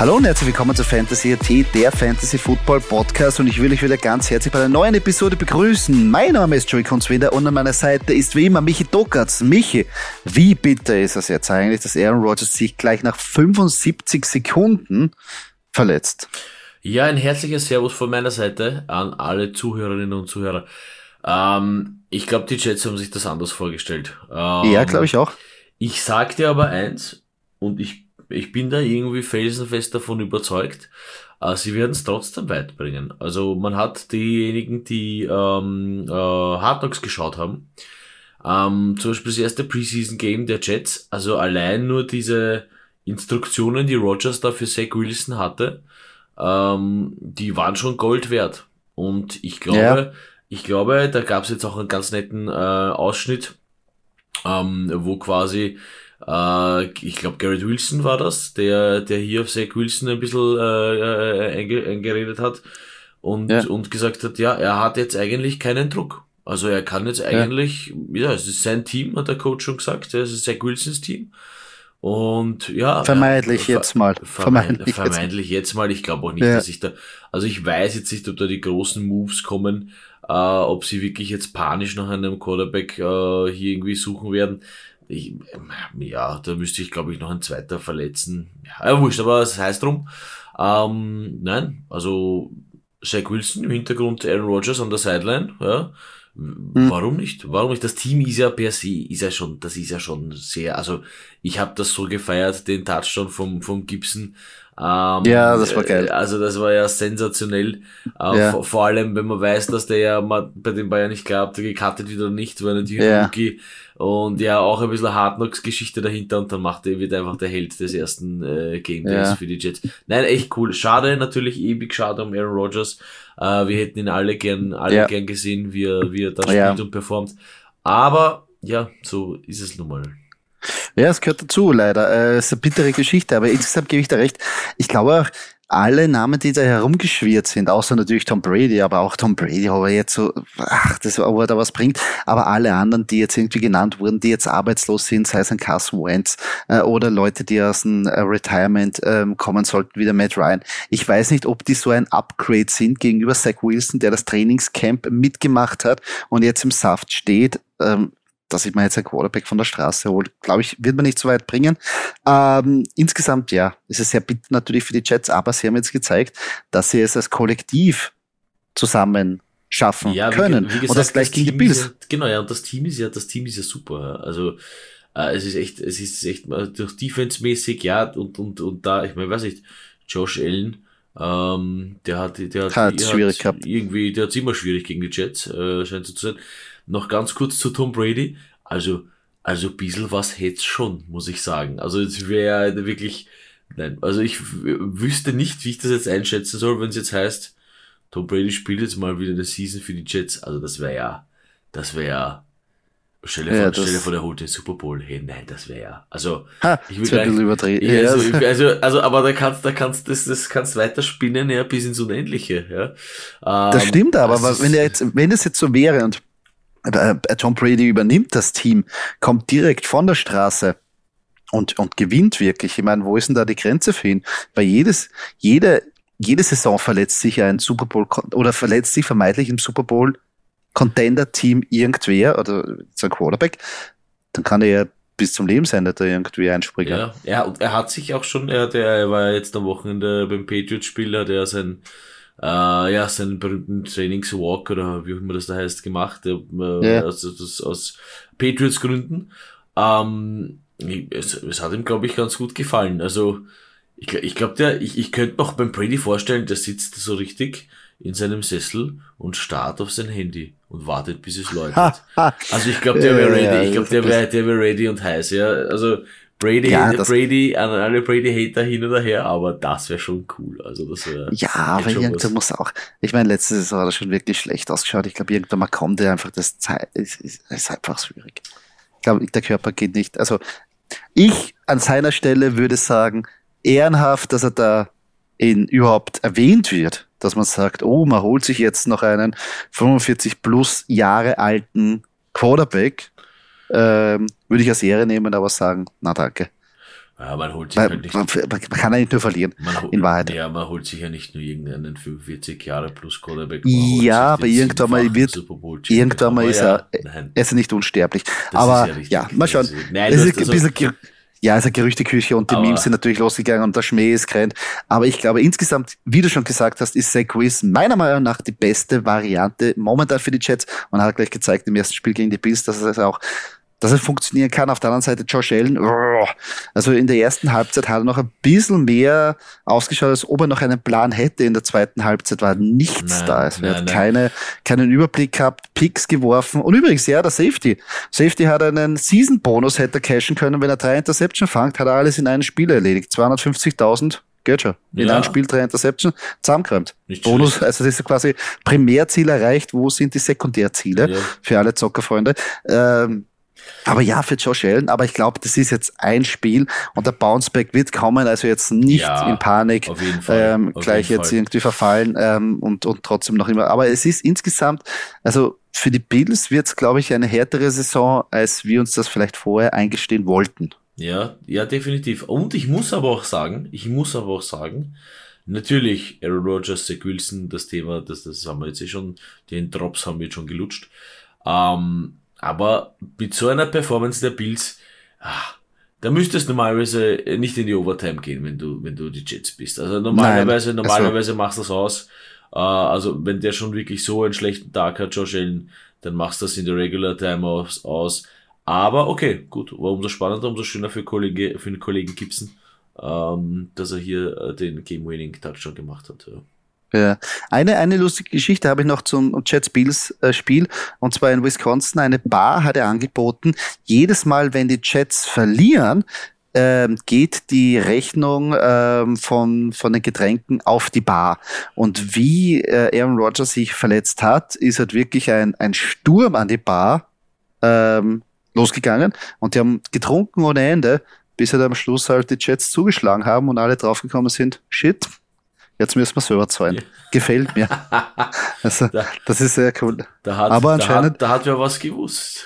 Hallo und herzlich willkommen zu Fantasy AT, der Fantasy Football Podcast und ich will euch wieder ganz herzlich bei einer neuen Episode begrüßen. Mein Name ist Joey Kunzwinder und an meiner Seite ist wie immer Michi Dokatz. Michi, wie bitter ist es jetzt eigentlich, dass Aaron Rodgers sich gleich nach 75 Sekunden verletzt? Ja, ein herzliches Servus von meiner Seite an alle Zuhörerinnen und Zuhörer. Ähm, ich glaube, die Jets haben sich das anders vorgestellt. Ähm, ja, glaube ich auch. Ich sag dir aber eins und ich ich bin da irgendwie felsenfest davon überzeugt, äh, sie werden es trotzdem weit bringen. Also man hat diejenigen, die ähm, äh, Hard Knocks geschaut haben, ähm, zum Beispiel das erste Preseason Game der Jets, also allein nur diese Instruktionen, die Rogers da für Zach Wilson hatte, ähm, die waren schon Gold wert. Und ich glaube, ja. ich glaube, da gab es jetzt auch einen ganz netten äh, Ausschnitt, ähm, wo quasi äh, ich glaube, Garrett Wilson war das, der, der hier auf Zach Wilson ein bisschen äh, äh, einge eingeredet hat und, ja. und gesagt hat, ja, er hat jetzt eigentlich keinen Druck. Also er kann jetzt eigentlich, ja, ja es ist sein Team, hat der Coach schon gesagt, es ist Zach Wilsons Team. Und ja. Vermeidlich äh, jetzt mal. Vermeidlich, vermeidlich jetzt. jetzt mal. Ich glaube auch nicht, ja. dass ich da, also ich weiß jetzt nicht, ob da die großen Moves kommen, äh, ob sie wirklich jetzt panisch nach einem Quarterback äh, hier irgendwie suchen werden. Ich, ja, da müsste ich, glaube ich, noch ein zweiter verletzen. Ja, wurscht, aber es das heißt drum. Ähm, nein, also Zach Wilson im Hintergrund, Aaron Rodgers an der Sideline, ja. Hm. Warum nicht? Warum nicht? Das Team ist ja per se, ist ja schon, das ist ja schon sehr, also ich habe das so gefeiert, den Touchdown vom, vom Gibson. Ähm, ja, das war geil. Also das war ja sensationell. Äh, ja. Vor, vor, allem, wenn man weiß, dass der ja mal bei den Bayern nicht glaubt, der gecuttet wieder nicht, weil natürlich ja. Rookie und ja, auch ein bisschen Hardknocks-Geschichte dahinter und dann macht er, wird einfach der Held des ersten äh, Game Days ja. für die Jets. Nein, echt cool. Schade, natürlich ewig schade um Aaron Rodgers. Äh, wir hätten ihn alle gern, alle ja. gern gesehen, wie er, wie er da spielt und performt. Aber ja, so ist es nun mal. Ja, es gehört dazu, leider. Äh, es ist eine bittere Geschichte, aber insgesamt gebe ich da recht. Ich glaube auch, alle Namen, die da herumgeschwirrt sind, außer natürlich Tom Brady, aber auch Tom Brady, aber jetzt so, ach, das, ob er da was bringt, aber alle anderen, die jetzt irgendwie genannt wurden, die jetzt arbeitslos sind, sei es ein Carson Wentz äh, oder Leute, die aus dem äh, Retirement ähm, kommen sollten, wie der Matt Ryan. Ich weiß nicht, ob die so ein Upgrade sind gegenüber Zach Wilson, der das Trainingscamp mitgemacht hat und jetzt im Saft steht. Ähm, dass ich mir jetzt ein Quarterback von der Straße hole, glaube ich, wird man nicht so weit bringen. Ähm, insgesamt, ja, ist es sehr bitter natürlich für die Jets, aber sie haben jetzt gezeigt, dass sie es als Kollektiv zusammen schaffen ja, können. Wie, wie gesagt, und das gleich das gegen die Bills. Ja, genau, ja, und das Team ist ja, das Team ist ja super. Also äh, es ist echt, es ist echt durch Defense-mäßig, ja, und, und, und da, ich meine, weiß nicht, Josh Allen, ähm, der hat, der hat, schwierig hat irgendwie, der hat immer schwierig gegen die Jets, äh, scheint so zu sein. Noch ganz kurz zu Tom Brady. Also, also ein bisschen was hätte schon, muss ich sagen. Also es wäre wirklich, nein, also ich wüsste nicht, wie ich das jetzt einschätzen soll, wenn es jetzt heißt, Tom Brady spielt jetzt mal wieder eine Season für die Jets. Also das wäre ja, das wäre ja, Stell dir, ja, vor, stell dir vor, der holt den Super Bowl. Hey, nein, das wäre ja. Also, ha, ich will gleich, überdrehen. Ja, also, also, also, aber da kannst, da kannst, das, das kannst weiter spinnen, ja, bis ins Unendliche, ja. Das ähm, stimmt aber, aber wenn er jetzt, wenn es jetzt so wäre und Tom Brady übernimmt das Team, kommt direkt von der Straße und, und gewinnt wirklich. Ich meine, wo ist denn da die Grenze für ihn? Weil jedes, jede, jede Saison verletzt sich ein Super Bowl oder verletzt sich vermeintlich im Super Bowl Contender-Team irgendwer oder sein Quarterback, dann kann er ja bis zum Lebensende da irgendwie einspringen. Ja, ja, und er hat sich auch schon, er, der, er war jetzt am Wochenende beim Patriots-Spiel, hat er sein äh, ja, seinen berühmten Trainingswalk oder wie auch immer das da heißt, gemacht, äh, yeah. aus, aus, aus Patriots Gründen. Ähm, es, es hat ihm, glaube ich, ganz gut gefallen. Also, ich, ich glaube, der, ich, ich könnte noch beim Brady vorstellen, der sitzt so richtig in seinem Sessel und starrt auf sein Handy und wartet, bis es läutet. also ich glaube, der wäre ready. Ich glaube, der wäre der wär ready und heiß, ja. Also Brady, ja, Brady, an alle Brady-Hater hin oder her, aber das wäre schon cool. Also das wäre. Ja, aber irgendwann muss auch. Ich meine, letzte Saison hat er schon wirklich schlecht ausgeschaut. Ich glaube, irgendwann mal kommt er einfach das Zeit. Es ist, ist einfach schwierig. Ich glaube, der Körper geht nicht. Also ich an seiner Stelle würde sagen, ehrenhaft, dass er da in überhaupt erwähnt wird, dass man sagt, oh, man holt sich jetzt noch einen 45 plus Jahre alten Quarterback ähm, würde ich als Ehre nehmen, aber sagen, na danke. Ja, man holt sich Weil, halt nicht. man, man kann eigentlich nur verlieren, Man, in Wahrheit. Ja, man holt sich ja nicht nur irgendeinen 45 Jahre plus Quarterback. Ja, man aber irgendwann mal wird-. Irgendwann mal ist ja, er, Nein, er ist ja nicht unsterblich. das aber ja ja, mal schauen. Nein, es ist ein also- bisschen, ja, es ist eine Gerüchteküche und die Aber- Memes sind natürlich losgegangen und der Schmäh ist gerannt. Aber ich glaube, insgesamt, wie du schon gesagt hast, ist Zach Wiz meiner Meinung nach die beste Variante momentan für die Jets und hat gleich gezeigt im ersten Spiel gegen die Bills, dass es auch dass es funktionieren kann. Auf der anderen Seite Josh Allen, oh, also in der ersten Halbzeit hat er noch ein bisschen mehr ausgeschaut, als ob er noch einen Plan hätte. In der zweiten Halbzeit war nichts Nein, da. Es nein, wird nein. keine, keinen Überblick gehabt, Picks geworfen. Und übrigens, ja, der Safety. Safety hat einen Season-Bonus, hätte er cashen können. Wenn er drei Interception fangt, hat er alles in einem Spiel erledigt. 250.000, geht schon. In Ja. einem Spiel drei Interception, zusammengeräumt. Bonus, schlecht. also das ist quasi Primärziel erreicht. Wo sind die Sekundärziele? Ja. Für alle Zockerfreunde. Ähm, aber ja, für Josh Allen, aber ich glaube, das ist jetzt ein Spiel und der Bounceback wird kommen, also jetzt nicht Ja, in Panik auf jeden Fall, ähm, gleich jetzt Fall. irgendwie verfallen ähm, und, und trotzdem noch immer. Aber es ist insgesamt, also für die Bills wird es, glaube ich, eine härtere Saison, als wir uns das vielleicht vorher eingestehen wollten. Ja, ja, definitiv. Und ich muss aber auch sagen, ich muss aber auch sagen, natürlich Aaron Rodgers, Zach Wilson, das Thema, das, das haben wir jetzt eh schon, den Drops haben wir jetzt schon gelutscht. Ähm, aber mit so einer Performance der Bills, ah, da müsstest du normalerweise nicht in die Overtime gehen, wenn du, wenn du die Jets bist. Also normalerweise, Nein, normalerweise machst du das aus. Äh, also wenn der schon wirklich so einen schlechten Tag hat, Josh Allen, dann machst du das in der Regular Time aus. aus. Aber okay, gut, war umso spannender, umso schöner für, Kollege, für den Kollegen Gibson, ähm, dass er hier äh, den Game-Winning-Touchdown gemacht hat. Ja. Ja. Eine, eine lustige Geschichte habe ich noch zum Jets Bills äh, Spiel und zwar in Wisconsin. Eine Bar hat er angeboten, jedes Mal, wenn die Jets verlieren, ähm, geht die Rechnung ähm, von, von den Getränken auf die Bar. Und wie äh, Aaron Rodgers sich verletzt hat, ist halt wirklich ein, ein Sturm an die Bar ähm, losgegangen und die haben getrunken ohne Ende, bis halt am Schluss halt die Jets zugeschlagen haben und alle draufgekommen sind, shit, jetzt müssen wir selber zahlen. Ja. Gefällt mir. Also, Da- das ist sehr cool. Da hat, Aber da anscheinend- hat, da hat wer was gewusst.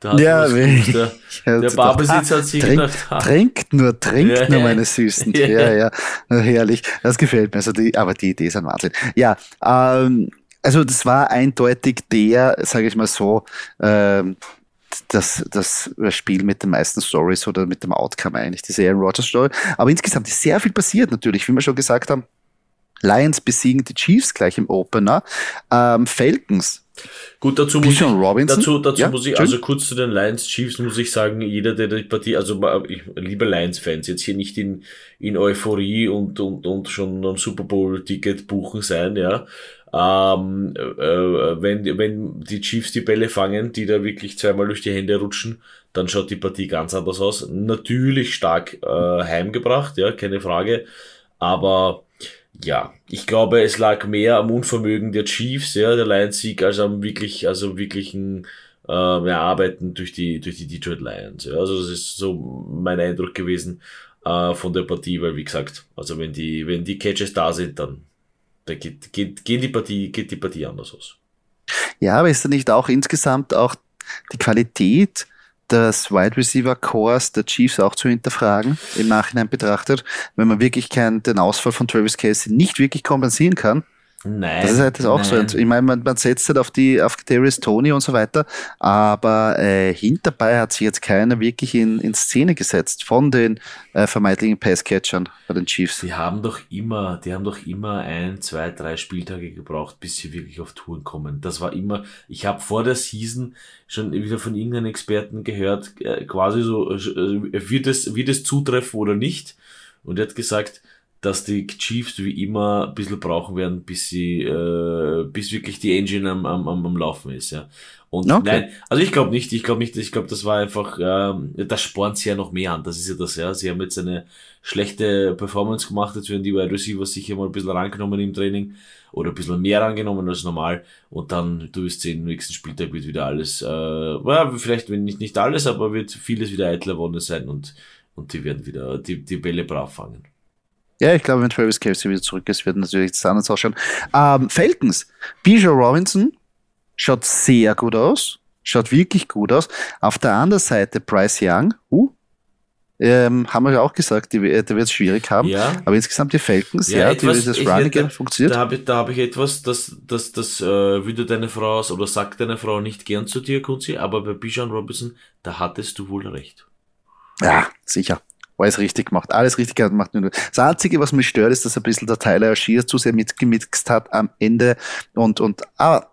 Da hat Ja, was gewusst. Der, der so Barbesitzer hat sich trink, gedacht, Trinkt nur, trinkt Ja, nur, meine Süßen. Ja. Ja, ja, herrlich. Das gefällt mir. Also die, aber die Idee ist ein Wahnsinn. Ja, ähm, also das war eindeutig der, sage ich mal so, ähm, das, das Spiel mit den meisten Stories oder mit dem Outcome eigentlich, diese Aaron Rodgers Story. Aber insgesamt ist sehr viel passiert natürlich, wie wir schon gesagt haben. Lions besiegen die Chiefs gleich im Opener. Ähm, Falcons. Gut, dazu muss ich, dazu, dazu Ja, muss ich, also kurz zu den Lions Chiefs muss ich sagen, jeder, der die Partie, also ich, liebe Lions-Fans, jetzt hier nicht in, in Euphorie und, und, und schon ein Super Bowl-Ticket buchen sein, ja. Ähm, äh, wenn, wenn die Chiefs die Bälle fangen, die da wirklich zweimal durch die Hände rutschen, dann schaut die Partie ganz anders aus. Natürlich stark äh, heimgebracht, ja, keine Frage. Aber ja, ich glaube, es lag mehr am Unvermögen der Chiefs, ja, der Lions-Sieg, als am wirklich, also wirklichen äh, ja, Arbeiten durch die, durch die Detroit Lions. Ja. Also das ist so mein Eindruck gewesen äh, von der Partie, weil wie gesagt, also wenn die, wenn die Catches da sind, dann, dann geht, geht, geht die Partie, geht die Partie anders aus. Ja, aber ist da nicht auch insgesamt auch die Qualität des Wide Receiver Cores der Chiefs auch zu hinterfragen, im Nachhinein betrachtet, wenn man wirklich keinen, den Ausfall von Travis Casey nicht wirklich kompensieren kann? Nein. Das ist halt das auch so. nein. Und Ich meine, man, man setzt halt auf die, auf Darius Tony und so weiter, aber äh, hinterbei hat sich jetzt keiner wirklich in, in Szene gesetzt von den äh, vermeintlichen Passcatchern bei den Chiefs. Die haben doch immer, die haben doch immer ein, zwei, drei Spieltage gebraucht, bis sie wirklich auf Touren kommen. Das war immer, ich habe vor der Season schon wieder von irgendeinem Experten gehört, äh, quasi so, äh, wird es, wird es zutreffen oder nicht? Und er hat gesagt, dass die Chiefs wie immer ein bisschen brauchen werden, bis sie, äh, bis wirklich die Engine am, am, am am Laufen ist, ja. Und Okay. nein, also ich glaube nicht, ich glaube nicht, ich glaube, das war einfach, ähm, das spornt sie ja noch mehr an, das ist ja das, ja. Sie haben jetzt eine schlechte Performance gemacht, jetzt werden die Wide Receivers sicher mal ein bisschen rangenommen im Training oder ein bisschen mehr rangenommen als normal und dann, du wirst sehen, im nächsten Spieltag wird wieder alles, äh, ja, vielleicht wenn nicht, nicht alles, aber wird vieles wieder eitler Wonne sein und, und die werden wieder die, die Bälle brav fangen. Ja, ich glaube, wenn Travis Casey wieder zurück ist, wird natürlich das anders ausschauen. Ähm, Falcons. Bijan Robinson schaut sehr gut aus. Schaut wirklich gut aus. Auf der anderen Seite Bryce Young. Uh, ähm, haben wir ja auch gesagt, die, der wird es schwierig haben. Ja. Aber insgesamt die Falcons, ja, Ja, die, etwas- das ich Running Game funktioniert. Da habe ich, da hab ich etwas, das, das, das äh, würde deine Frau oder sagt deine Frau nicht gern zu dir, Kunzi, aber bei Bijan Robinson, da hattest du wohl recht. Ja, sicher. Alles richtig gemacht. Alles richtig gemacht. Das Einzige, was mich stört, ist, dass ein bisschen der Tyler Schier zu sehr mitgemixt hat am Ende. Und, und, aber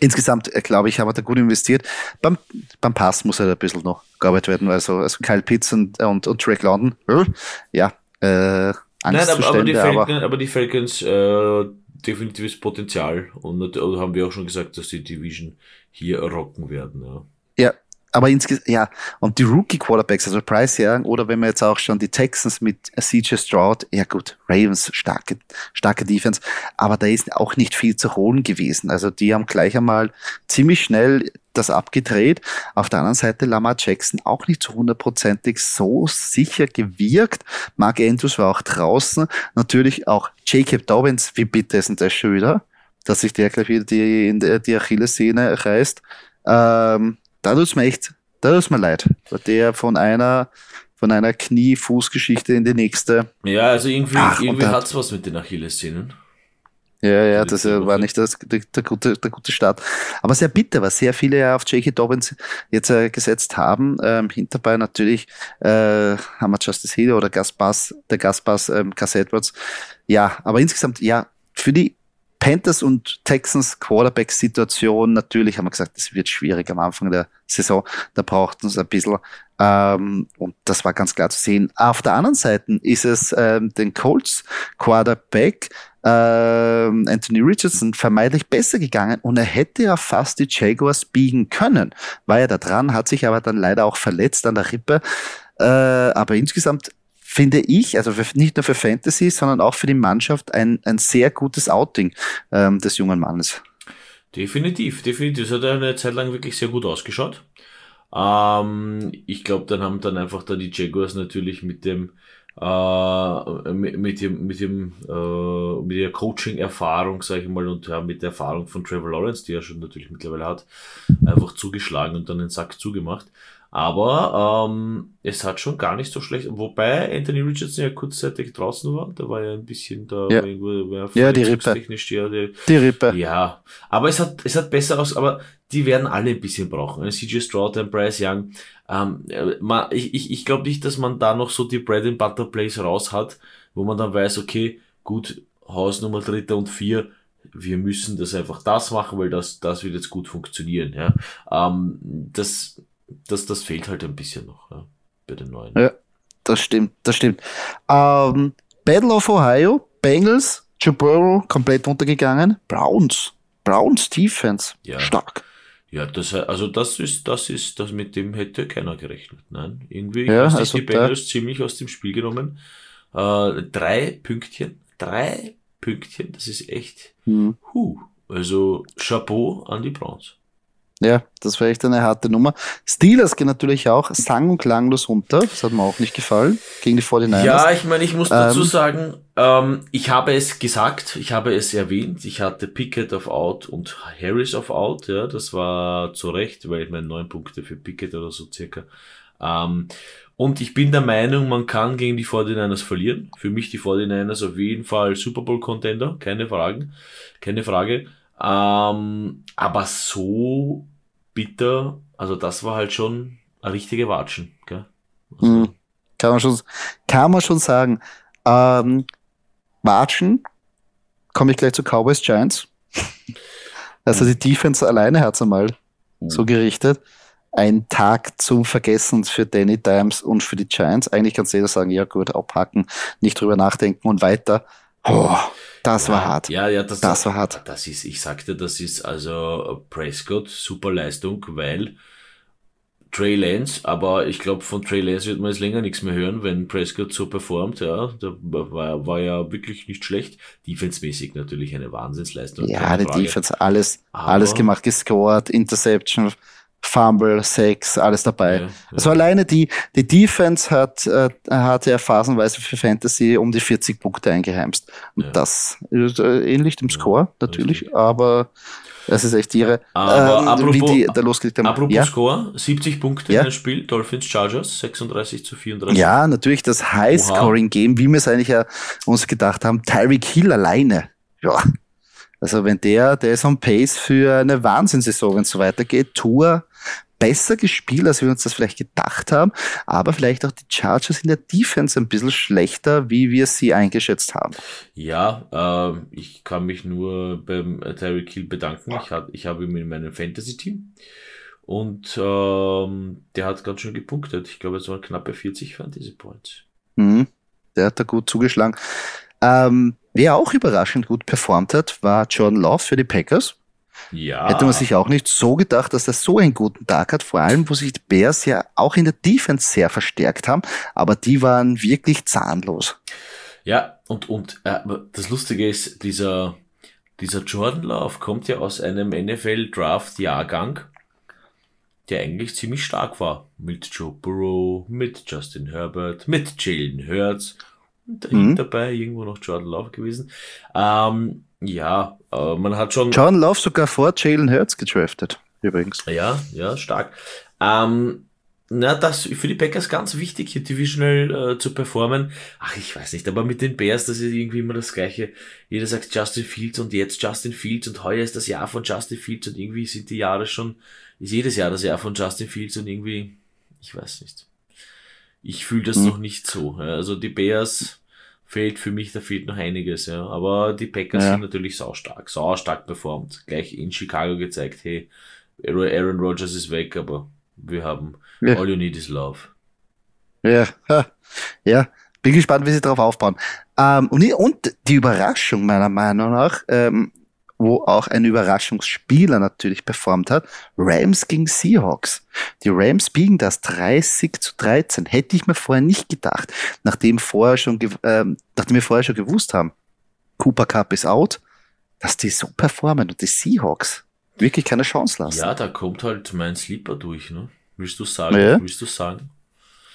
insgesamt, äh, glaube ich, haben wir da gut investiert. Beim, beim Pass muss halt ein bisschen noch gearbeitet werden. Also, also Kyle Pitts und, und, und Drake London, äh, ja, äh, Nein, aber, aber, die Falcons, aber die Falcons äh, definitives Potenzial und oder haben wir auch schon gesagt, dass die Division hier rocken werden. Ja. ja, aber insgesamt, ja, und die Rookie Quarterbacks, also Price Young, oder wenn wir jetzt auch schon die Texans mit CJ Stroud, ja gut, Ravens, starke, starke Defense, aber da ist auch nicht viel zu holen gewesen. Also die haben gleich einmal ziemlich schnell das abgedreht. Auf der anderen Seite Lamar Jackson auch nicht so hundertprozentig so sicher gewirkt. Mark Andrews war auch draußen. Natürlich auch Jacob Dobbins, wie bitte ist denn das schon wieder? Dass sich der gleich wieder die, in der, die Achillessehne reißt. Ähm, da tut's mir echt, da tut's mir leid. Weil der von einer, von einer Knie-Fuß-Geschichte in die nächste. Ja, also irgendwie, Ach, irgendwie hat's was mit den Achillessehnen. Ja, ja, das äh, war nicht das, der, der, gute, der gute Start. Aber sehr bitter, was sehr viele ja auf J.K. Dobbins jetzt äh, gesetzt haben. Ähm, hinterbei natürlich äh, haben wir Justice Hill oder Gus Bass, der Gus Bass, ähm, Gus Edwards. Ja, aber insgesamt, ja, für die Panthers und Texans Quarterback-Situation, natürlich haben wir gesagt, es wird schwierig am Anfang der Saison. Da braucht uns ein bisschen. Ähm, und das war ganz klar zu sehen. Auf der anderen Seite ist es ähm, den Colts Quarterback ähm, Anthony Richardson vermeintlich besser gegangen und er hätte ja fast die Jaguars biegen können. War ja da dran, hat sich aber dann leider auch verletzt an der Rippe. Äh, aber insgesamt finde ich, also für, nicht nur für Fantasy, sondern auch für die Mannschaft ein, ein sehr gutes Outing ähm, des jungen Mannes. Definitiv, definitiv. Das hat eine Zeit lang wirklich sehr gut ausgeschaut. Ähm, ich glaube, dann haben dann einfach da die Jaguars natürlich mit dem äh, mit, mit dem mit dem äh, der Coaching-Erfahrung, sage ich mal, und ja, mit der Erfahrung von Trevor Lawrence, die er schon natürlich mittlerweile hat, einfach zugeschlagen und dann den Sack zugemacht. Aber ähm, es hat schon gar nicht so schlecht, wobei Anthony Richardson ja kurzzeitig draußen war, da war ja ein bisschen da Ja. irgendwo, Ja, die Rippe. verletzungstechnisch, ja, die, Die Rippe. ja, aber es hat, es hat besser aus, aber die werden alle ein bisschen brauchen. Ein CJ Stroud, ein Bryce Young. Ähm, äh, man, ich ich, ich glaube nicht, dass man da noch so die Bread and Butter Plays raus hat, wo man dann weiß, okay, gut, Hausnummer Dritter und Vier, wir müssen das einfach das machen, weil das, das wird jetzt gut funktionieren. Ja. Ähm, das, das, das fehlt halt ein bisschen noch ja, bei den neuen. Ja. Das stimmt, das stimmt. Ähm, Battle of Ohio, Bengals, Joe Burrow komplett untergegangen. Browns, Browns Defense, Ja. stark. Ja, das, also das ist, das ist, das mit dem hätte keiner gerechnet. Nein, irgendwie Ja, sich also die Bengals ziemlich aus dem Spiel genommen. Äh, drei Pünktchen, drei Pünktchen, das ist echt, Hm. huh. Also Chapeau an die Browns. Ja, das war echt eine harte Nummer. Steelers gehen natürlich auch sang- und klanglos runter. Das hat mir auch nicht gefallen. Gegen die 49ers. Ja, ich meine, ich muss dazu Ähm, sagen, ähm, ich habe es gesagt, ich habe es erwähnt, ich hatte Pickett auf Out und Harris auf Out, ja, das war zu Recht, weil ich meine neun Punkte für Pickett oder so circa. Ähm, und ich bin der Meinung, man kann gegen die 49ers verlieren. Für mich die 49ers auf jeden Fall Super Bowl Contender, keine Fragen, keine Frage. Ähm, aber so bitter, also das war halt schon eine richtige Watschen, gell? Also, Mhm. Kann man schon, kann man schon sagen. Ähm, Watschen, komme ich gleich zu Cowboys Giants. Also die Defense alleine hat's einmal uh. so gerichtet. Ein Tag zum Vergessen für Danny Dimes und für die Giants. Eigentlich kann jeder sagen, ja gut, abhaken, nicht drüber nachdenken und weiter. Oh, das war ja, hart. Ja, ja, das, Das war hart. Das ist, ich sagte, das ist also Prescott, super Leistung, weil Trey Lance, aber ich glaube, von Trey Lance wird man jetzt länger nichts mehr hören, wenn Prescott so performt, ja, da war, war ja wirklich nicht schlecht. Defense-mäßig natürlich eine Wahnsinnsleistung. Ja, die Frage. Defense, alles, Aber- alles gemacht, gescored, Interception, Fumble, Sex, alles dabei. Ja. Also alleine die, die Defense hat, äh, hat ja phasenweise für Fantasy um die 40 Punkte eingeheimst. Und das ist äh, ähnlich dem Score, natürlich, richtig. aber Das ist echt ihre. Aber ähm, apropos, wie die da haben. apropos ja? Score, 70 Punkte Ja. in das Spiel, Dolphins Chargers, 36 zu 34. ja, natürlich das High-Scoring-Game, wie wir es eigentlich ja uns gedacht haben. Tyreek Hill alleine. Ja. Also wenn der, der ist on pace für eine Wahnsinnssaison, wenn es so weitergeht. Tour besser gespielt, als wir uns das vielleicht gedacht haben, aber vielleicht auch die Chargers in der Defense ein bisschen schlechter, wie wir sie eingeschätzt haben. Ja, ähm, ich kann mich nur beim äh, Tyreek Hill bedanken. Ich, hat, ich habe ihn in meinem Fantasy-Team und ähm, der hat ganz schön gepunktet. Ich glaube, es waren knappe 40 Fantasy-Points. Mhm. Der hat da gut zugeschlagen. Ähm, wer auch überraschend gut performt hat, war Jordan Love für die Packers. Ja. Hätte man sich auch nicht so gedacht, dass er so einen guten Tag hat, vor allem, wo sich die Bears ja auch in der Defense sehr verstärkt haben, aber die waren wirklich zahnlos. Ja, und, und äh, das Lustige ist, dieser, dieser Jordan Love kommt ja aus einem NFL-Draft-Jahrgang, der eigentlich ziemlich stark war. Mit Joe Burrow, mit Justin Herbert, mit Jalen Hurts und Mhm. dabei irgendwo noch Jordan Love gewesen. Ähm, ja, äh, man hat schon. Jordan Love sogar vor Jalen Hurts gedraftet, übrigens. Ja, ja, stark. Ähm, na, das für die Packers ganz wichtig, hier divisional äh, zu performen. Ach, ich weiß nicht, aber mit den Bears, das ist irgendwie immer das Gleiche. Jeder sagt Justin Fields und jetzt Justin Fields und heuer ist das Jahr von Justin Fields und irgendwie sind die Jahre schon, ist jedes Jahr das Jahr von Justin Fields und irgendwie, ich weiß nicht. Ich fühle das Hm. noch nicht so. Also die Bears fehlt für mich, da fehlt noch einiges, ja. Aber die Packers Ja. sind natürlich saustark, saustark performt. Gleich in Chicago gezeigt, hey, Aaron Rodgers ist weg, aber wir haben Ja. All You Need Is Love. Ja, ja. Bin gespannt, wie sie darauf aufbauen. Ähm, und, und die Überraschung meiner Meinung nach, ähm, wo auch ein Überraschungsspieler natürlich performt hat, Rams gegen Seahawks. Die Rams biegen das 30 zu 13. Hätte ich mir vorher nicht gedacht, nachdem vorher schon, ähm, nachdem wir vorher schon gewusst haben, Cooper Cup ist out, dass die so performen und die Seahawks wirklich keine Chance lassen. Ja, da kommt halt mein Sleeper durch, ne? Willst du sagen? Ja. Willst du sagen?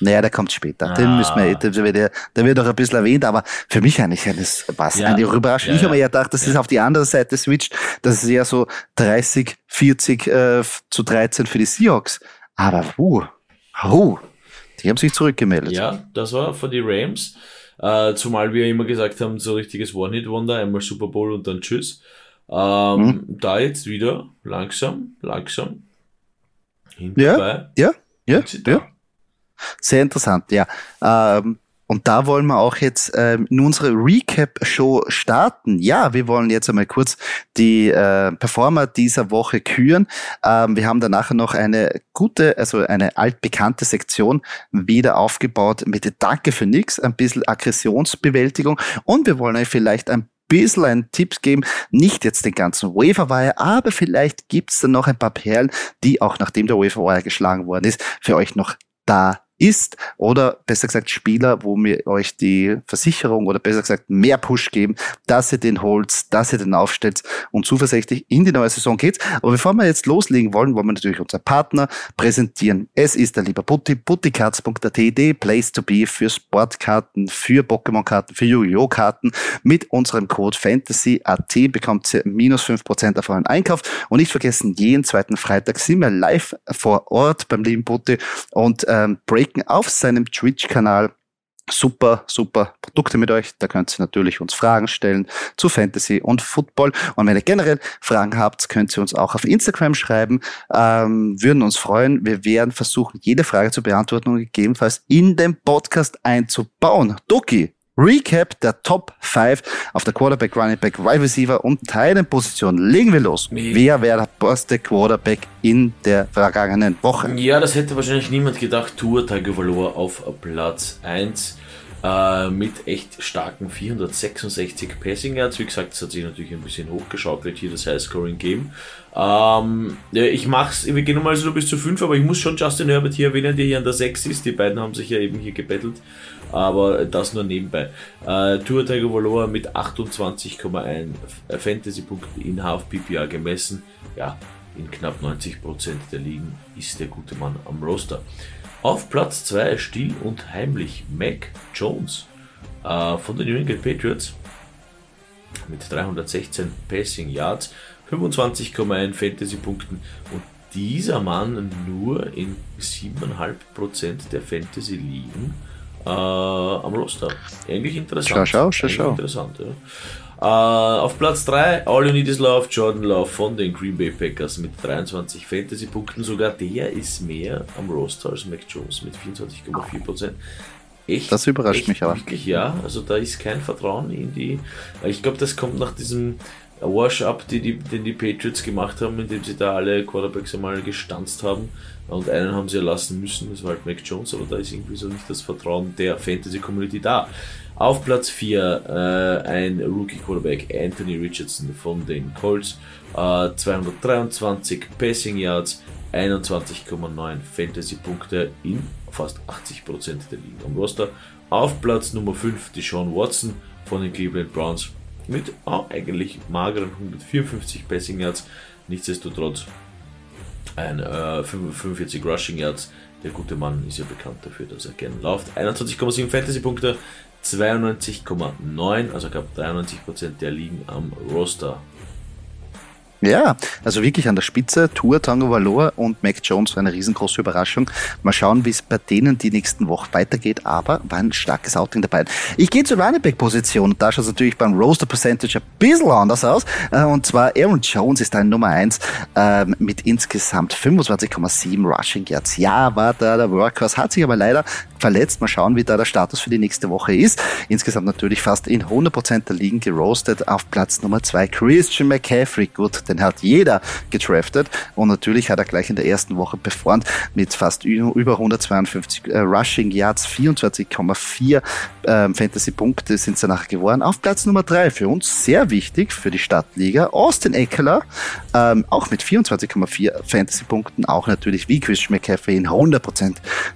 Naja, der kommt später. Den Ah. müssen wir, der wird, der wird auch ein bisschen erwähnt, aber für mich eigentlich eines, was, Ja. eine Überraschung. Ja, ich habe mir ja. gedacht, dass Ja. es auf die andere Seite switcht, dass es eher so 30, 40 äh, zu 13 für die Seahawks. Aber, uh, uh, die haben sich zurückgemeldet. Ja, das war von die Rams. Äh, zumal wir immer gesagt haben, so richtiges One-Hit-Wonder, einmal Super Bowl und dann Tschüss. Ähm, Mhm. Da jetzt wieder langsam, langsam Ja, hinterbei. ja, ja, ja. Sehr interessant, ja. Ähm, und da wollen wir auch jetzt ähm, in unsere Recap-Show starten. Ja, wir wollen jetzt einmal kurz die äh, Performer dieser Woche küren. Ähm, wir haben dann nachher noch eine gute, also eine altbekannte Sektion wieder aufgebaut mit Danke für nix, ein bisschen Aggressionsbewältigung und wir wollen euch vielleicht ein bisschen einen Tipp geben, nicht jetzt den ganzen Waferwire, aber vielleicht gibt's dann noch ein paar Perlen, die auch nachdem der Waferwire geschlagen worden ist, für euch noch da ist oder besser gesagt Spieler, wo wir euch die Versicherung oder besser gesagt mehr Push geben, dass ihr den holt, dass ihr den aufstellt und zuversichtlich in die neue Saison geht. Aber bevor wir jetzt loslegen wollen, wollen wir natürlich unseren Partner präsentieren. Es ist der liebe Putti, putticards.at, the place to be für Sportkarten, für Pokémon-Karten, für Yu-Gi-Oh! Karten. Mit unserem Code FANTASY.at bekommt ihr minus 5% auf euren Einkauf. Und nicht vergessen, jeden zweiten Freitag sind wir live vor Ort beim lieben Putti und ähm, breaken auf seinem Twitch-Kanal super, super Produkte mit euch. Da könnt ihr natürlich uns Fragen stellen zu Fantasy und Football. Und wenn ihr generell Fragen habt, könnt ihr uns auch auf Instagram schreiben. Ähm, würden uns freuen. Wir werden versuchen, jede Frage zu beantworten und gegebenenfalls in den Podcast einzubauen. Doki, Recap der Top 5 auf der Quarterback, Running Back, Wide Receiver und Teilenposition. Legen wir los. Nee. Wer wäre der beste Quarterback in der vergangenen Woche? Ja, das hätte wahrscheinlich niemand gedacht. Tour Tagovailoa auf Platz 1 äh, mit echt starken 466 Passing Yards. Wie gesagt, es hat sich natürlich ein bisschen hochgeschaukelt hier das High Scoring Game. Ähm, ich mach's, wir gehen nochmal so bis zu 5, aber ich muss schon Justin Herbert hier erwähnen, der hier an der 6 ist. Die beiden haben sich ja eben hier gebettelt, aber das nur nebenbei. Äh, Tour Tagovailoa mit 28,1 Fantasy-Punkten in Half PPA gemessen. Ja, in knapp 90% der Ligen ist der gute Mann am Roster. Auf Platz 2 still und heimlich Mac Jones äh, von den New England Patriots mit 316 Passing Yards, 25,1 Fantasy-Punkten und dieser Mann nur in 7,5% der Fantasy-Ligen äh, am Roster. Eigentlich interessant. Schau, schau, schau, schau. Interessant, ja. Uh, auf Platz 3 All You Need Is Love, Jordan Love von den Green Bay Packers mit 23 Fantasy-Punkten. Sogar der ist mehr am Roster als Mac Jones mit 24,4%. Echt, das überrascht echt, mich aber. Wirklich, ja. Also da ist kein Vertrauen in die. Ich glaube, das kommt nach diesem Wash-Up, die, die, den die Patriots gemacht haben, indem sie da alle Quarterbacks einmal gestanzt haben. Und einen haben sie erlassen müssen, das war halt Mac Jones, aber da ist irgendwie so nicht das Vertrauen der Fantasy-Community da. Auf Platz 4 äh, ein Rookie-Quarterback, Anthony Richardson von den Colts. Äh, 223 Passing Yards, 21,9 Fantasy-Punkte in fast 80% der Ligen am Roster. Auf Platz Nummer 5 Deshaun Watson von den Cleveland Browns mit oh, eigentlich mageren 154 Passing Yards. Nichtsdestotrotz ein äh, 45 Rushing Yards. Der gute Mann ist ja bekannt dafür, dass er gerne läuft. 21,7 Fantasy-Punkte, 92,9, also gab 93% der liegen am Roster. Ja, also wirklich an der Spitze, Tour, Tango Valor und Mac Jones war eine riesengroße Überraschung. Mal schauen, wie es bei denen die nächsten Wochen weitergeht, aber war ein starkes Outing dabei. Ich gehe zur Running Back Position und da schaut es natürlich beim Roster Percentage ein bisschen anders aus. Äh, und zwar Aaron Jones ist ein Nummer eins ähm, mit insgesamt 25,7 Rushing Yards. Ja, war da der Workhorse, hat sich aber leider verletzt. Mal schauen, wie da der Status für die nächste Woche ist. Insgesamt natürlich fast in 100% der Ligen gerostet. Auf Platz Nummer zwei Christian McCaffrey. Gut, den hat jeder getraftet und natürlich hat er gleich in der ersten Woche performt mit fast über 152 äh, Rushing Yards, 24,4 ähm, Fantasy-Punkte sind es danach geworden. Auf Platz Nummer drei für uns sehr wichtig für die Stadtliga Austin Eckler, ähm, auch mit 24,4 Fantasy-Punkten, auch natürlich wie Christian McCaffrey in 100%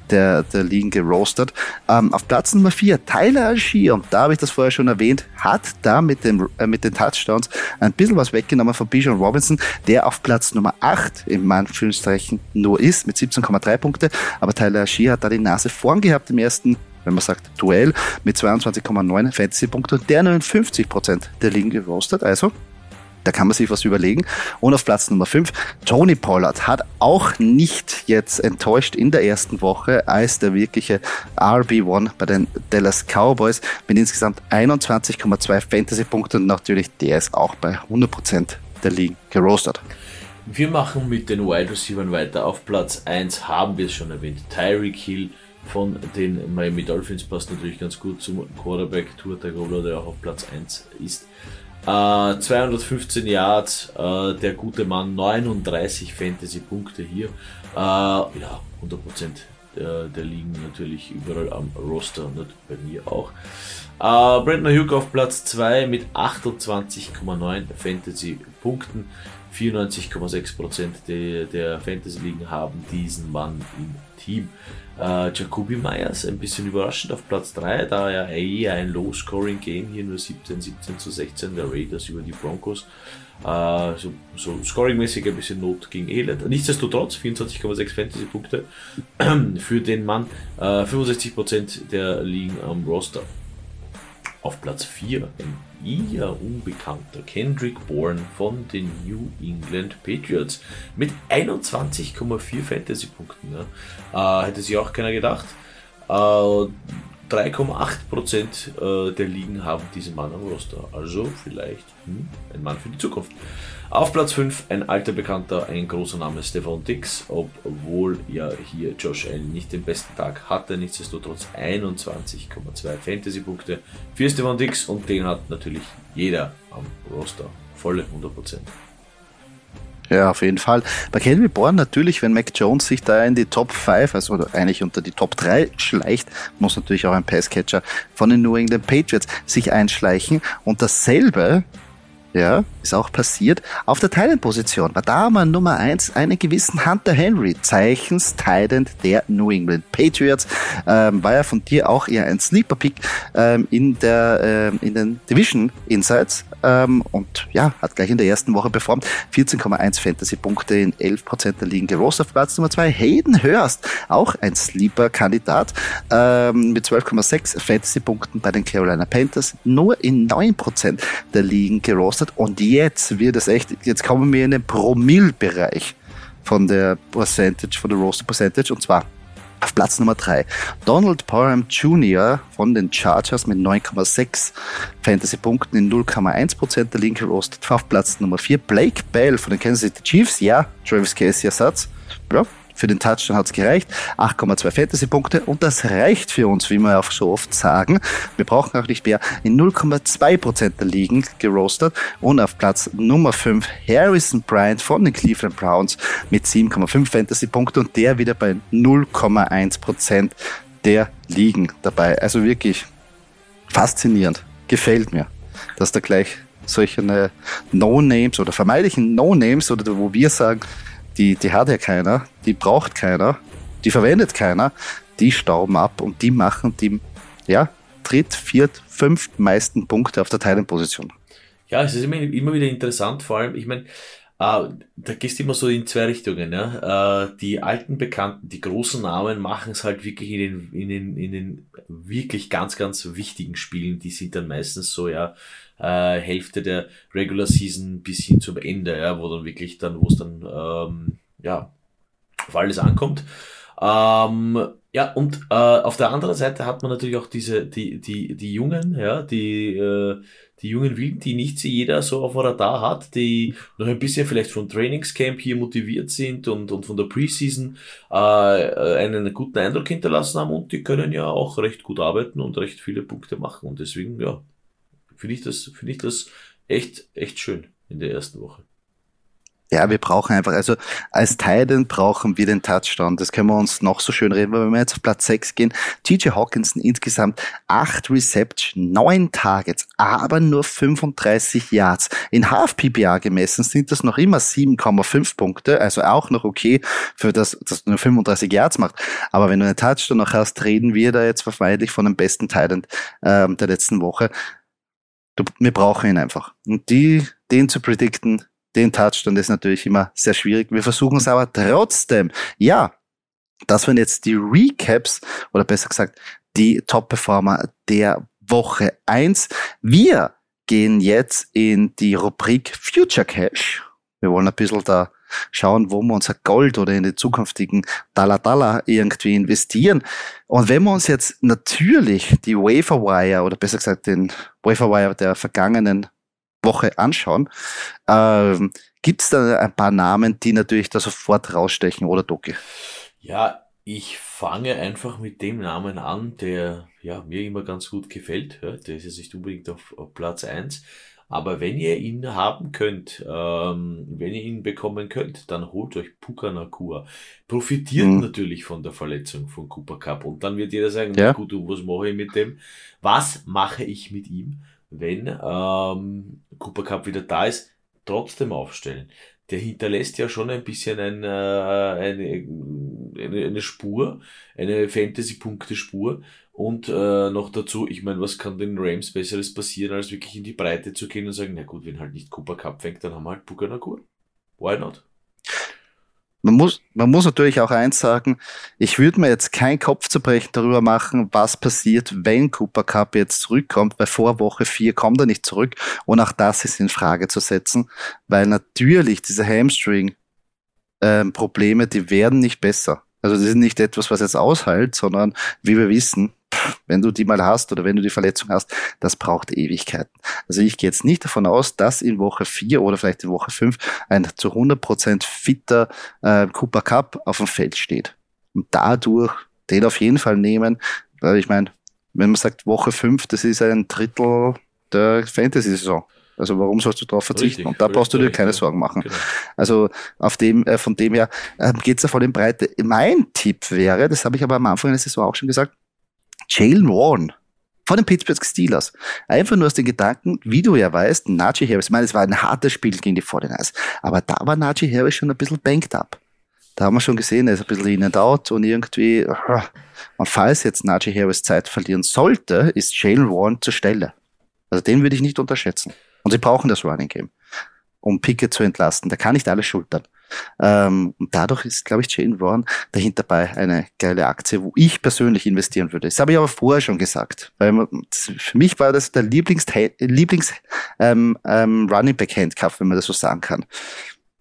der, der Ligen gerostet. Ähm, auf Platz Nummer vier Tyler Algier, und da habe ich das vorher schon erwähnt, hat da mit, dem, äh, mit den Touchdowns ein bisschen was weggenommen von Bijan Robinson, der auf Platz Nummer 8 im Anführungszeichen nur ist, mit 17,3 Punkte. Aber Tyler Ashia hat da die Nase vorn gehabt im ersten wenn man sagt Duell, mit 22,9 Fantasy-Punkte und der nur in 50% der Ligen gerostet. Also da kann man sich was überlegen. Und auf Platz Nummer 5, Tony Pollard hat auch nicht jetzt enttäuscht in der ersten Woche als der wirkliche RB1 bei den Dallas Cowboys mit insgesamt 21,2 Fantasy-Punkten natürlich der ist auch bei 100% der Ligen gerostet. Wir machen mit den Wide Receivers weiter. Auf Platz 1 haben wir es schon erwähnt. Tyreek Hill von den Miami Dolphins passt natürlich ganz gut zum Quarterback Tour Tagovailoa, der auch auf Platz 1 ist. Äh, 215 Yards, äh, der gute Mann, 39 Fantasy-Punkte hier. Äh, ja, 100% der, der liegen natürlich überall am Roster und bei mir auch. Äh, Brandon Hugh auf Platz 2 mit 28,9 Fantasy-Punkten. 94,6% der, der Fantasy-Ligen haben diesen Mann im Team. Äh, Jacoby Myers ein bisschen überraschend auf Platz 3, da er eher ein Low-Scoring-Game hier nur 17, 17 zu 16 der Raiders über die Broncos. Äh, so, so scoring-mäßig ein bisschen Not gegen Elend. Nichtsdestotrotz 24,6 Fantasy-Punkte für den Mann. Äh, 65% der liegen am Roster. Auf Platz 4 ein eher unbekannter Kendrick Bourne von den New England Patriots mit 21,4 Fantasy-Punkten. Ja. Äh, hätte sich auch keiner gedacht. Äh, 3,8% äh, der Ligen haben diesen Mann am Roster. Also vielleicht hm, ein Mann für die Zukunft. Auf Platz 5 ein alter Bekannter, ein großer Name Stefan Dix, obwohl ja hier Josh Allen nicht den besten Tag hatte, nichtsdestotrotz 21,2 Fantasy-Punkte für Stefan Dix und den hat natürlich jeder am Roster. Volle 100%. Ja, auf jeden Fall. Bei Kelvin Bourne natürlich, wenn Mac Jones sich da in die Top 5, also eigentlich unter die Top 3 schleicht, muss natürlich auch ein Passcatcher von den New England Patriots sich einschleichen. Und dasselbe ja, ist auch passiert. Auf der Thailand-Position war da mal Nummer eins einen gewissen Hunter Henry, Zeichens Thailand der New England Patriots. Ähm, war ja von dir auch eher ein Sleeper-Pick ähm, in, der, ähm, in den Division Insights. Ähm, und ja, hat gleich in der ersten Woche performt. 14,1 Fantasy-Punkte in 11% der Ligen gerostet auf Platz Nummer 2. Hayden Hurst, auch ein Sleeper-Kandidat, ähm, mit 12,6 Fantasy-Punkten bei den Carolina Panthers, nur in 9% der Ligen gerostet. Und jetzt wird es echt, jetzt kommen wir in den Promille-Bereich von der Percentage, von der Roster Percentage, und zwar auf Platz Nummer 3 Donald Parham Jr. von den Chargers mit 9,6 Fantasy-Punkten in 0,1% der Linke rostet. Auf Platz Nummer 4 Blake Bell von den Kansas City Chiefs. Ja, Travis Casey Ersatz. Ja, für den Touchdown hat es gereicht. 8,2 Fantasy-Punkte und das reicht für uns, wie wir auch so oft sagen. Wir brauchen auch nicht mehr. In 0,2% der Ligen gerostet und auf Platz Nummer 5 Harrison Bryant von den Cleveland Browns mit 7,5 Fantasy-Punkte und der wieder bei 0,1% der Ligen dabei. Also wirklich faszinierend. Gefällt mir, dass da gleich solche No-Names oder vermeintlichen No-Names oder wo wir sagen, die, die hat ja keiner, die braucht keiner, die verwendet keiner, die stauben ab und die machen die, ja, dritt, viert, fünft meisten Punkte auf der Teilenposition. Ja, es ist immer, immer wieder interessant, vor allem, ich meine, Uh, da gehst du immer so in zwei Richtungen. Ja? Uh, die alten Bekannten, die großen Namen machen es halt wirklich in den, in, den, in den wirklich ganz, ganz wichtigen Spielen. Die sind dann meistens so, ja, uh, Hälfte der Regular Season bis hin zum Ende, ja, wo dann wirklich dann, wo es dann, ähm, ja, auf alles ankommt. Ähm, ja, und äh, auf der anderen Seite hat man natürlich auch diese, die, die, die Jungen, ja, die, äh, die jungen Wilden, die nicht jeder so auf Radar hat, die noch ein bisschen vielleicht vom Trainingscamp hier motiviert sind und, und von der Preseason äh, einen guten Eindruck hinterlassen haben und die können ja auch recht gut arbeiten und recht viele Punkte machen. Und deswegen, ja, finde ich das, finde ich das echt, echt schön in der ersten Woche. Ja, wir brauchen einfach, also als Titan brauchen wir den Touchdown. Das können wir uns noch so schön reden, weil wenn wir jetzt auf Platz 6 gehen, TJ Hawkinson insgesamt 8 Reception, 9 Targets, aber nur 35 Yards. In Half-PPA gemessen sind das noch immer 7,5 Punkte, also auch noch okay für das, dass nur 35 Yards macht. Aber wenn du einen Touchdown noch hast, reden wir da jetzt vermeintlich von dem besten Titan ähm, der letzten Woche. Du, wir brauchen ihn einfach. Und die, den zu predikten, den Touchdown ist natürlich immer sehr schwierig. Wir versuchen es aber trotzdem. Ja, das waren jetzt die Recaps oder besser gesagt die Top-Performer der Woche eins. Wir gehen jetzt in die Rubrik Future Cash. Wir wollen ein bisschen da schauen, wo wir unser Gold oder in die zukünftigen Dollar Dollar irgendwie investieren. Und wenn wir uns jetzt natürlich die Waferwire oder besser gesagt den Waferwire der vergangenen Woche anschauen, ähm, gibt es da ein paar Namen, die natürlich da sofort rausstechen, oder Doki? Ja, ich fange einfach mit dem Namen an, der ja, mir immer ganz gut gefällt. Ja, der ist jetzt nicht unbedingt auf, auf Platz eins, Aber wenn ihr ihn haben könnt, ähm, wenn ihr ihn bekommen könnt, dann holt euch Puka Nakua. Profitiert mhm. natürlich von der Verletzung von Cooper Cup. Und dann wird jeder sagen, ja. gut, was mache ich mit dem? Was mache ich mit ihm? wenn ähm, Cooper Cup wieder da ist, trotzdem aufstellen. Der hinterlässt ja schon ein bisschen ein, äh, eine, eine, eine Spur, eine Fantasy-Punkte-Spur. Und äh, noch dazu, ich meine, was kann den Rams Besseres passieren, als wirklich in die Breite zu gehen und sagen, na gut, wenn halt nicht Cooper Cup fängt, dann haben wir halt Buganakur. Why not? Man muss, man muss natürlich auch eins sagen, ich würde mir jetzt keinen Kopf zerbrechen darüber machen, was passiert, wenn Cooper Cup jetzt zurückkommt, weil vor Woche 4 kommt er nicht zurück und auch das ist in Frage zu setzen, weil natürlich diese Hamstring-Probleme, ähm, die werden nicht besser. Also das ist nicht etwas, was jetzt aushält, sondern wie wir wissen, wenn du die mal hast oder wenn du die Verletzung hast, das braucht Ewigkeiten. Also ich gehe jetzt nicht davon aus, dass in Woche 4 oder vielleicht in Woche 5 ein zu 100% fitter äh, Cooper Cup auf dem Feld steht. Und dadurch den auf jeden Fall nehmen, weil ich meine, wenn man sagt Woche 5, das ist ein Drittel der Fantasy-Saison. Also warum sollst du darauf verzichten? Richtig, und da brauchst du dir keine Sorgen machen. Genau. Also auf dem, äh, von dem her äh, geht es ja voll in Breite. Mein Tipp wäre, das habe ich aber am Anfang der Saison auch schon gesagt, Jalen Warren von den Pittsburgh Steelers. Einfach nur aus den Gedanken, wie du ja weißt, Najee Harris, ich meine, es war ein hartes Spiel gegen die 49ers, aber da war Najee Harris schon ein bisschen banked up. Da haben wir schon gesehen, er ist ein bisschen in and out und irgendwie, und falls jetzt Najee Harris Zeit verlieren sollte, ist Jalen Warren zur Stelle. Also den würde ich nicht unterschätzen. Und sie brauchen das Running Game, um Pickett zu entlasten. Der kann nicht alles schultern. Ähm, und dadurch ist, glaube ich, Jane Warren dahinter bei eine geile Aktie, wo ich persönlich investieren würde. Das habe ich aber vorher schon gesagt. Weil für mich war das der Lieblings, Lieblings ähm, ähm, Running Back Handcuff, wenn man das so sagen kann.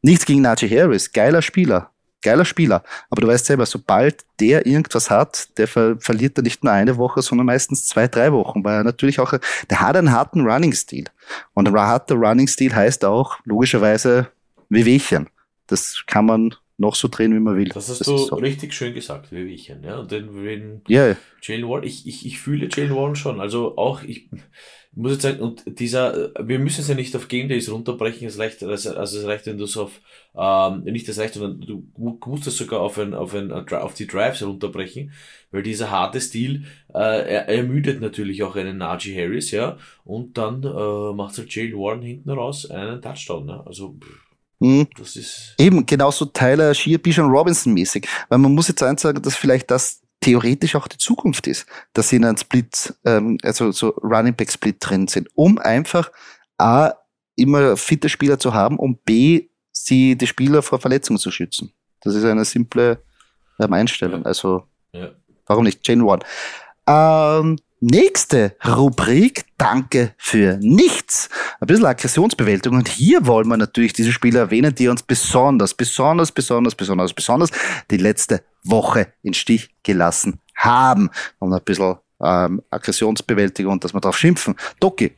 Nichts gegen Najee Harris, geiler Spieler, geiler Spieler. Aber du weißt selber, sobald der irgendwas hat, der ver verliert er nicht nur eine Woche, sondern meistens zwei, drei Wochen, weil er natürlich auch, der hat einen harten Running-Stil. Und ein harter Running-Stil heißt auch logischerweise Wehwehchen. Das kann man noch so drehen, wie man will. Das hast das du so. richtig schön gesagt, Wehwehchen. Ja, und den, wenn yeah. Jalen Warren, ich, ich, ich fühle Jalen Warren schon. Also auch, ich, muss jetzt sagen, und dieser, wir müssen es ja nicht auf Game Days runterbrechen, es reicht, also es reicht, wenn du es auf, ähm, nicht das reicht, sondern du musst es sogar auf ein, auf ein, auf die Drives runterbrechen, weil dieser harte Stil, äh, er, ermüdet natürlich auch einen Najee Harris, ja, und dann äh, macht halt Jalen Warren hinten raus einen Touchdown, ne? also, mhm. das ist. Eben, genauso Tyler Shear, Bijan Robinson mäßig, weil man muss jetzt eins sagen, dass vielleicht das theoretisch auch die Zukunft ist, dass sie in einem Split, ähm, also so Running Back Split drin sind, um einfach A, immer fitte Spieler zu haben und B, sie die Spieler vor Verletzungen zu schützen. Das ist eine simple ähm, Einstellung. Also, ja. warum nicht? Jane One. Ähm, nächste Rubrik, danke für nichts. Ein bisschen Aggressionsbewältigung. Und hier wollen wir natürlich diese Spieler erwähnen, die uns besonders, besonders, besonders, besonders, besonders die letzte Woche in Stich gelassen haben. Und ein bisschen ähm, Aggressionsbewältigung dass wir darauf schimpfen. Doki,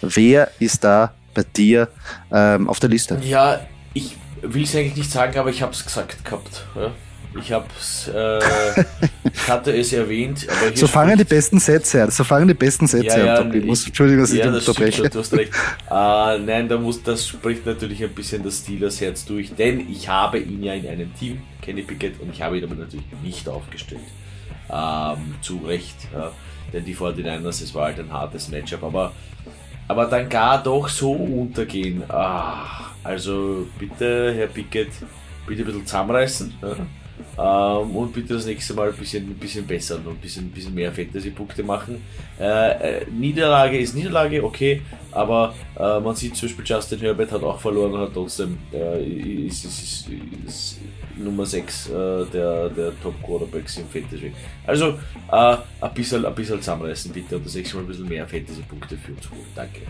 wer ist da bei dir ähm, auf der Liste? Ja, ich will es eigentlich nicht sagen, aber ich habe es gesagt gehabt. Ja. Ich hab's, äh, ich hatte es erwähnt. so fangen die besten Sätze an. So fangen die besten Sätze ja, ja, an. Ich muss, Entschuldigung, dass ja, ich das unterbreche. Stimmt, du hast recht. Äh, nein, da muss, das spricht natürlich ein bisschen das Steelers Herz durch, denn ich habe ihn ja in einem Team, Kenny Pickett, und ich habe ihn aber natürlich nicht aufgestellt. Ähm, zu Recht. Ja. Denn die 49ers, es war halt ein hartes Matchup, aber, aber dann gar doch so untergehen. Ah, also bitte, Herr Pickett, bitte ein bisschen zusammenreißen. Ja ähm, und bitte das nächste Mal ein bisschen, ein bisschen besser und ein bisschen, ein bisschen mehr Fantasy-Punkte machen. Äh, äh, Niederlage ist Niederlage, okay, aber äh, man sieht zum Beispiel, Justin Herbert hat auch verloren und hat trotzdem äh, ist, ist, ist, ist, Nummer 6 äh, der, der Top-Quarterbacks im Fantasy. Also äh, ein, bisschen, ein bisschen zusammenreißen bitte und das nächste Mal ein bisschen mehr Fantasy-Punkte für uns holen. Danke.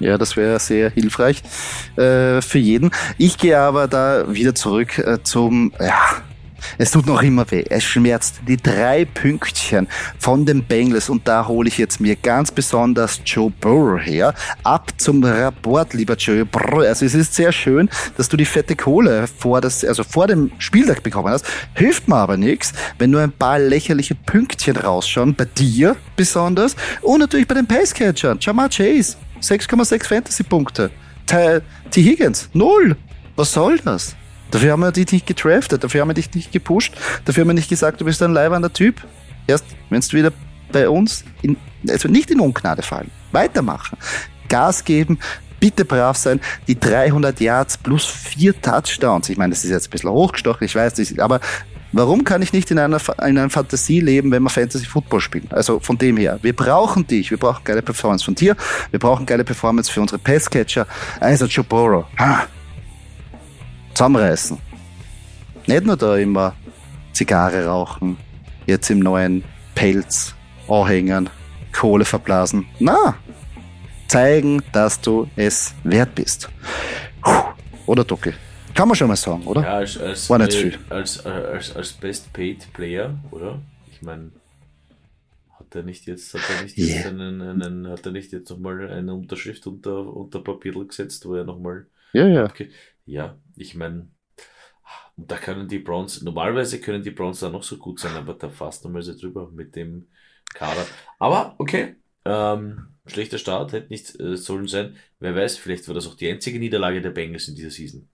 Ja, das wäre sehr hilfreich äh, für jeden. Ich gehe aber da wieder zurück äh, zum, ja, es tut noch immer weh. Es schmerzt die drei Pünktchen von den Bengals und da hole ich jetzt mir ganz besonders Joe Burrow her. Ab zum Rapport, lieber Joe Burrow. Also es ist sehr schön, dass du die fette Kohle vor, das, also vor dem Spieltag bekommen hast. Hilft mir aber nichts, wenn nur ein paar lächerliche Pünktchen rausschauen. Bei dir besonders und natürlich bei den Passcatchern. Jamar Chase. 6,6 Fantasy-Punkte. T. Higgins, null. Was soll das? Dafür haben wir dich nicht getraftet, dafür haben wir dich nicht gepusht, dafür haben wir nicht gesagt, du bist ein leibender Typ. Erst, wenn du wieder bei uns, in, also nicht in Ungnade fallen, weitermachen, Gas geben, bitte brav sein, die 300 Yards plus vier Touchdowns. Ich meine, das ist jetzt ein bisschen hochgestochen, ich weiß, ist, aber Warum kann ich nicht in einer, in einer Fantasie leben, wenn wir Fantasy Football spielen? Also von dem her, wir brauchen dich, wir brauchen geile Performance von dir, wir brauchen geile Performance für unsere Passcatcher. Also Burrow, ha, zusammenreißen. Nicht nur da immer Zigarre rauchen, jetzt im neuen Pelz anhängen, Kohle verblasen. Na, zeigen, dass du es wert bist. Oder Docke? Kann man schon mal sagen, oder? Ja, als, als, War nicht viel. Als, als, als Best Paid Player, oder? Ich meine, hat er nicht jetzt, hat er nicht yeah. jetzt einen, einen, hat er nicht jetzt nochmal eine Unterschrift unter, unter Papier gesetzt, wo er nochmal. Ja, ja. Okay. Ja, ich meine, da können die Browns, normalerweise können die Browns da noch so gut sein, aber da fast nochmal so drüber mit dem Kader. Aber okay, ähm, schlechter Start hätte nicht äh, sollen sein. Wer weiß, vielleicht war das auch die einzige Niederlage der Bengals in dieser Season.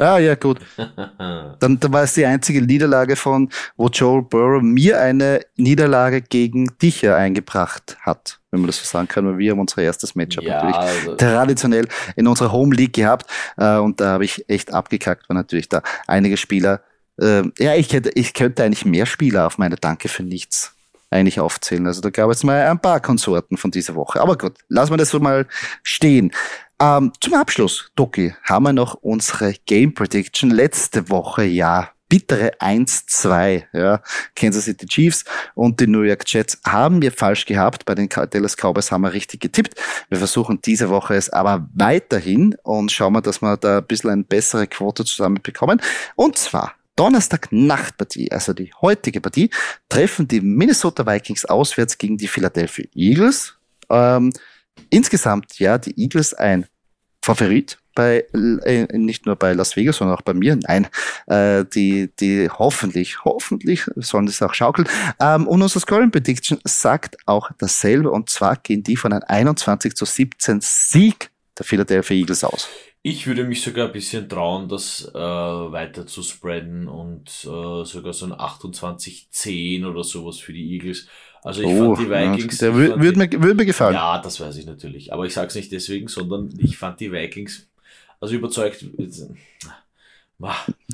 Ah, ja, gut. Dann, dann war es die einzige Niederlage von, wo Joel Burrow mir eine Niederlage gegen dich ja eingebracht hat, wenn man das so sagen kann, weil wir haben unser erstes Matchup ja, natürlich also traditionell in unserer Home League gehabt äh, und da habe ich echt abgekackt, weil natürlich da einige Spieler, äh, ja, ich, hätte, ich könnte eigentlich mehr Spieler auf meine Danke für nichts eigentlich aufzählen. Also da gab es mal ein paar Konsorten von dieser Woche. Aber gut, lassen wir das so mal stehen. Ähm, zum Abschluss, Doki, haben wir noch unsere Game Prediction letzte Woche, ja, bittere 1-2. Ja. Kansas City Chiefs und die New York Jets haben wir falsch gehabt. Bei den Dallas Cowboys haben wir richtig getippt. Wir versuchen diese Woche es aber weiterhin und schauen wir, dass wir da ein bisschen eine bessere Quote zusammen bekommen. Und zwar Donnerstag Nachtpartie, also die heutige Partie, treffen die Minnesota Vikings auswärts gegen die Philadelphia Eagles. Ähm, insgesamt ja die Eagles ein Favorit bei äh, nicht nur bei Las Vegas, sondern auch bei mir. Nein, äh, die die hoffentlich hoffentlich sollen das auch schaukeln. Ähm, und unser Scoring Prediction sagt auch dasselbe und zwar gehen die von einem 21 zu 17 Sieg der Philadelphia Eagles aus. Ich würde mich sogar ein bisschen trauen, das äh, weiter zu spreaden und äh, sogar so ein 28-10 oder sowas für die Eagles. Also ich oh, fand die Vikings. der würde würd mir, würd mir gefallen. Ja, das weiß ich natürlich. Aber ich sage es nicht deswegen, sondern ich fand die Vikings also überzeugt.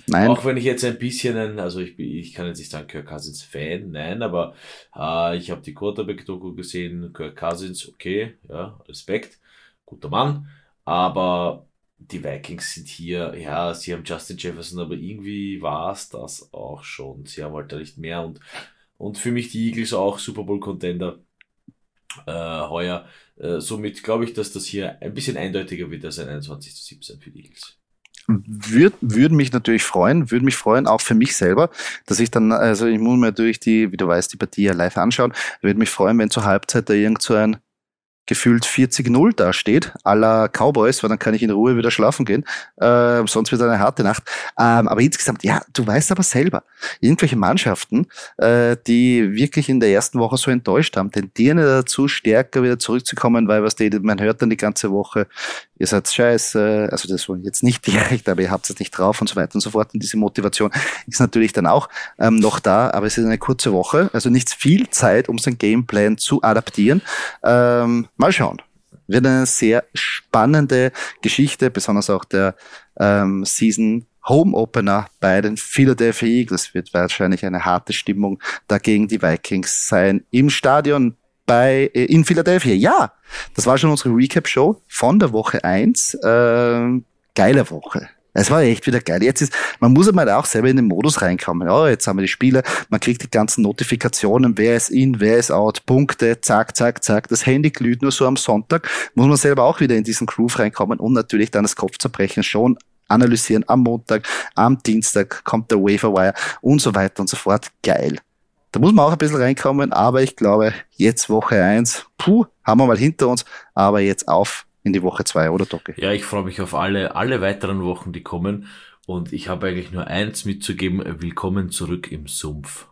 Nein. Auch wenn ich jetzt ein bisschen ein, also ich, ich kann jetzt nicht sagen Kirk Cousins Fan, nein, aber äh, ich habe die Quarterback-Doku gesehen, Kirk Cousins, okay, ja, Respekt, guter Mann, aber die Vikings sind hier, ja, sie haben Justin Jefferson, aber irgendwie war es das auch schon. Sie haben halt da nicht mehr und, und für mich die Eagles auch Super Bowl Contender äh, heuer. Äh, somit glaube ich, dass das hier ein bisschen eindeutiger wird als ein 21 zu 17 für die Eagles. Würde würd mich natürlich freuen, würde mich freuen, auch für mich selber, dass ich dann, also ich muss mir natürlich die, wie du weißt, die Partie ja live anschauen, würde mich freuen, wenn zur Halbzeit da irgend so ein gefühlt 40-0 dasteht, aller Cowboys, weil dann kann ich in Ruhe wieder schlafen gehen. Äh, sonst wird eine harte Nacht. Ähm, aber insgesamt, ja, du weißt aber selber, irgendwelche Mannschaften, äh, die wirklich in der ersten Woche so enttäuscht haben, tendieren dazu, stärker wieder zurückzukommen, weil was die, man hört dann die ganze Woche, ihr seid scheiße, also das war jetzt nicht direkt, aber ihr habt es nicht drauf und so weiter und so fort. Und diese Motivation ist natürlich dann auch ähm, noch da, aber es ist eine kurze Woche, also nicht viel Zeit, um sein Gameplan zu adaptieren. Ähm, mal schauen. Wird eine sehr spannende Geschichte, besonders auch der ähm, Season Home Opener bei den Philadelphia Eagles wird wahrscheinlich eine harte Stimmung dagegen die Vikings sein im Stadion bei, äh, in Philadelphia. Ja, das war schon unsere Recap-Show von der Woche eins. Ähm, geile Woche. Es war echt wieder geil. Jetzt ist, man muss einmal auch selber in den Modus reinkommen. Ja, jetzt haben wir die Spiele, man kriegt die ganzen Notifikationen, wer ist in, wer ist out, Punkte, zack, zack, zack. Das Handy glüht nur so am Sonntag. Muss man selber auch wieder in diesen Groove reinkommen und natürlich dann das Kopfzerbrechen schon analysieren am Montag, am Dienstag kommt der Waferwire und so weiter und so fort. Geil. Da muss man auch ein bisschen reinkommen, aber ich glaube, jetzt Woche eins, puh, haben wir mal hinter uns, aber jetzt auf in die Woche zwei, oder Docke? Ja, ich freue mich auf alle, alle weiteren Wochen, die kommen. Und ich habe eigentlich nur eins mitzugeben, willkommen zurück im Sumpf.